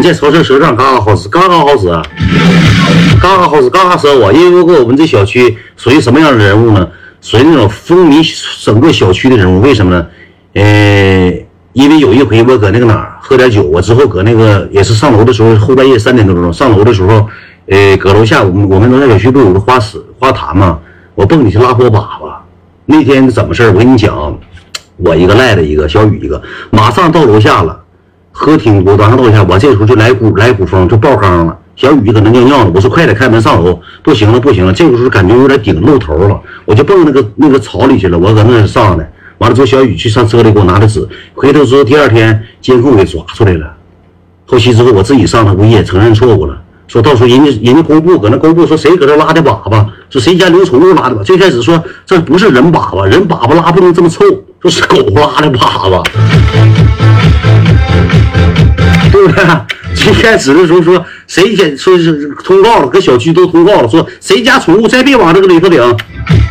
你在超市赊账嘎嘎好使，嘎嘎好使，嘎嘎好使，嘎嘎惹我。因为我们这小区属于什么样的人物呢？属于那种风靡整个小区的人物。为什么呢？呃，因为有一回我搁那个哪儿喝点酒，我之后搁那个也是上楼的时候，后半夜三点多钟上楼的时候，呃，搁楼下我们我们楼下小区不有个花池花坛嘛？我蹦里去拉火粑粑。那天怎么事我跟你讲，我一个赖的一个小雨一个，马上到楼下了。喝挺多，晚上到一下，我这时候就来股来股风，就爆缸了。小雨搁那尿尿呢，我说快点开门上楼，不行了不行了，这个时候感觉有点顶露头了，我就蹦那个那个草里去了。我搁那上的，完了之后小雨去上车里给我拿的纸，回头之后第二天监控给抓出来了。后期之后我自己上了物业承认错误了，说到时候人家人家公布搁那公布说谁搁这拉的粑粑，说谁家领宠物拉的粑。最开始说这不是人粑粑，人粑粑拉不能这么臭，说是狗拉的粑粑。对不对？最开始的时候说谁先说是通告了，搁小区都通告了，说谁家宠物再别往这个里头领，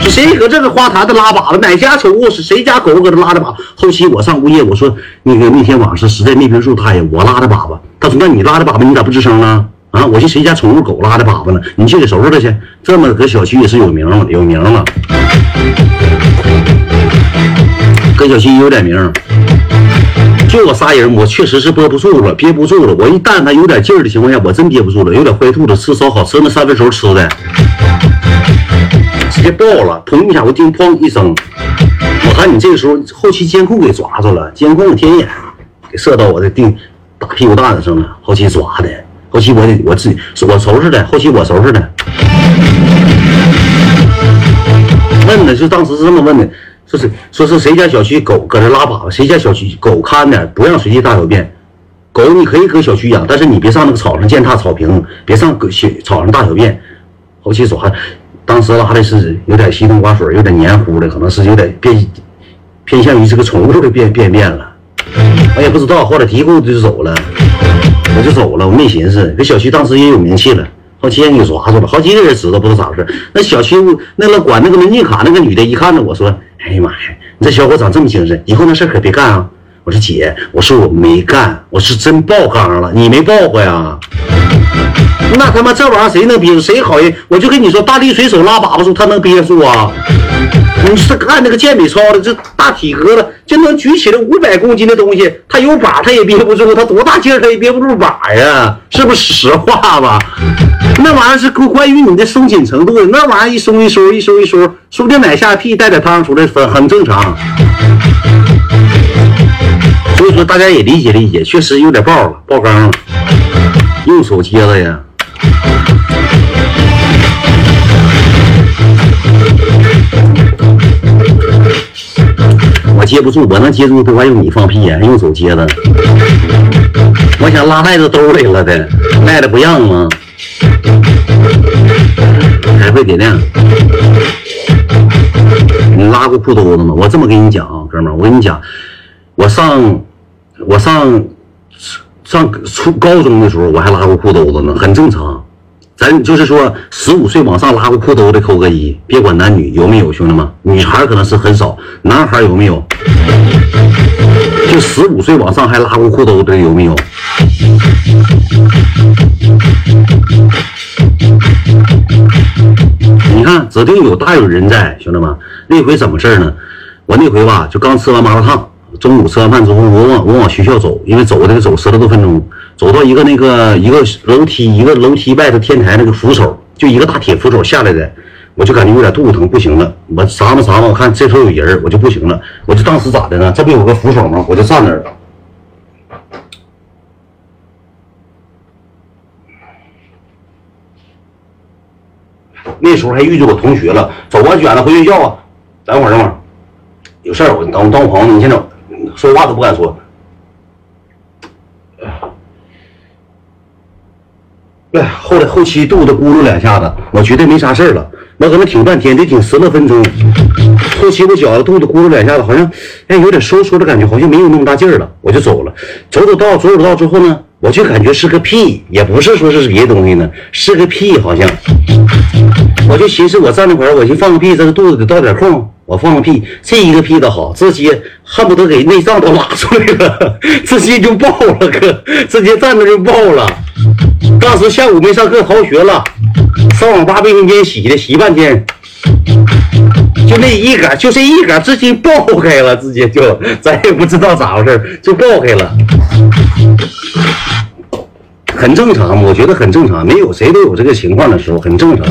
是谁搁这个花坛子拉粑粑，哪家宠物是谁家狗搁这拉的粑。后期我上物业，我说那个那天晚上实在没评述他呀，我拉的粑粑。他说那你拉的粑粑你咋不吱声呢？啊，我去谁家宠物狗拉的粑粑呢？你去给收拾他去。这么搁小区也是有名了，有名了，搁小区有点名。就我仨人，我确实是憋不住了，憋不住了。我一但凡有点劲儿的情况下，我真憋不住了，有点坏肚子，吃烧烤，吃那三分熟吃的，直接爆了，砰一下，我听砰一声，我看你这个时候后期监控给抓住了，监控天眼给射到我的腚大屁股蛋子上了，后期抓的，后期我得我自己我收拾的，后期我收拾的，问的就当时是这么问的。说是说是谁家小区狗搁这拉粑粑，谁家小区狗看着，不让随地大小便。狗你可以搁小区养，但是你别上那个草上践踏草坪，别上搁小草上大小便。后期说，当时拉的是有点稀汤寡水，有点黏糊的，可能是有点变偏向于这个宠物的便便便了。我也不知道，后来提裤子就走了，我就走了，我没寻思。这小区当时也有名气了。好几人给抓住了，好几个人知道不知道咋回事。那小区那个管那个门禁卡那个女的，一看着我说：“哎呀妈呀，你这小伙长这么精神，以后那事可别干啊！”我说：“姐，我说我没干，我是真爆缸了，你没爆过呀？那他妈这玩意儿谁能憋住？谁好人？我就跟你说，大力水手拉粑粑时候他能憋住啊？你是看那个健美操的，这大体格子就能举起来五百公斤的东西，他有把他也憋不住，他多大劲儿他也憋不住把呀？是不是实话吧？”那玩意儿是关关于你的松紧程度的，那玩意儿一松一收，一收一收，说不定奶下屁带点汤出来，很很正常。所以说大家也理解理解，确实有点爆了，爆缸了，用手接的呀。我接不住，我能接住的，还用你放屁呀？用手接的。我想拉袋子兜里了的，袋子不让吗？还会点亮？你拉过裤兜子吗？我这么跟你讲啊，哥们儿，我跟你讲，我上我上上初高中的时候，我还拉过裤兜子呢，很正常。咱就是说，十五岁往上拉过裤兜的扣个一，别管男女有没有，兄弟们，女孩可能是很少，男孩有没有？就十五岁往上还拉过裤兜的有没有？你看，指定有大有人在，兄弟们。那回怎么事呢？我那回吧，就刚吃完麻辣烫，中午吃完饭之后，我往我往学校走，因为走的走十来多分钟，走到一个那个一个楼梯，一个楼梯外头天台那个扶手，就一个大铁扶手下来的，我就感觉有点肚子疼，不行了。我啥嘛啥嘛，我看这头有人，我就不行了。我就当时咋的呢？这不有个扶手吗？我就站那儿了。那时候还遇着我同学了，走啊，卷子回学校啊。等会儿，等会儿，有事儿，我等我等我朋友，你先走，说话都不敢说。哎，后来后期肚子咕噜两下子，我觉得没啥事了。我搁那挺半天，得挺十来分钟。后期我觉着肚子咕噜两下子，好像哎有点收缩的感觉，好像没有那么大劲儿了，我就走了。走走道，走走道之后呢？我就感觉是个屁，也不是说是别的东西呢，是个屁，好像。我就寻思，我站那块儿，我就放个屁，这个肚子得倒点空。我放个屁，这一个屁的好，直接恨不得给内脏都拉出来了，直接就爆了，哥，直接站着就爆了。当时下午没上课，逃学了，上网吧卫生间洗的，洗半天，就那一杆，就这一杆，直接爆开了，直接就咱也不知道咋回事，就爆开了。很正常，我觉得很正常，没有谁都有这个情况的时候，很正常。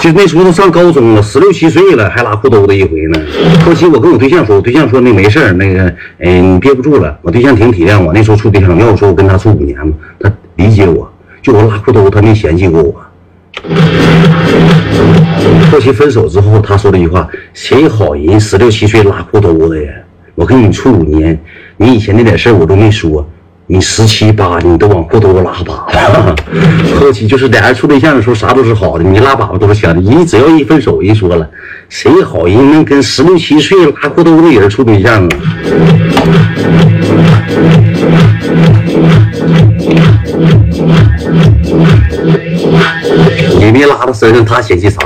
就那时候都上高中了，十六七岁了，还拉裤兜子一回呢。后期我跟我对象说，我对象说那没事那个，哎，你憋不住了。我对象挺体谅我，那时候处对象，要我说我跟他处五年嘛，他理解我，就我拉裤兜，他没嫌弃过我。后期分手之后，他说了一句话：“谁好人十六七岁拉裤兜子呀？我跟你处五年，你以前那点事我都没说。”你十七八，你都往裤兜拉粑粑。后期就是俩人处对象的时候，啥都是好的，你拉粑粑都是香的。你只要一分手，人说了，谁好人能跟十六七岁拉裤兜的人处对象啊？你别拉到身上，他嫌弃啥？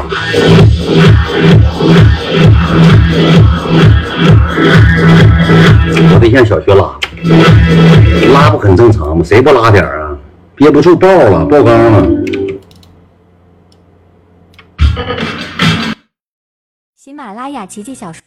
我对象小学拉。拉不很正常吗？谁不拉点啊？憋不住爆了，爆缸了。喜马拉雅奇迹小说。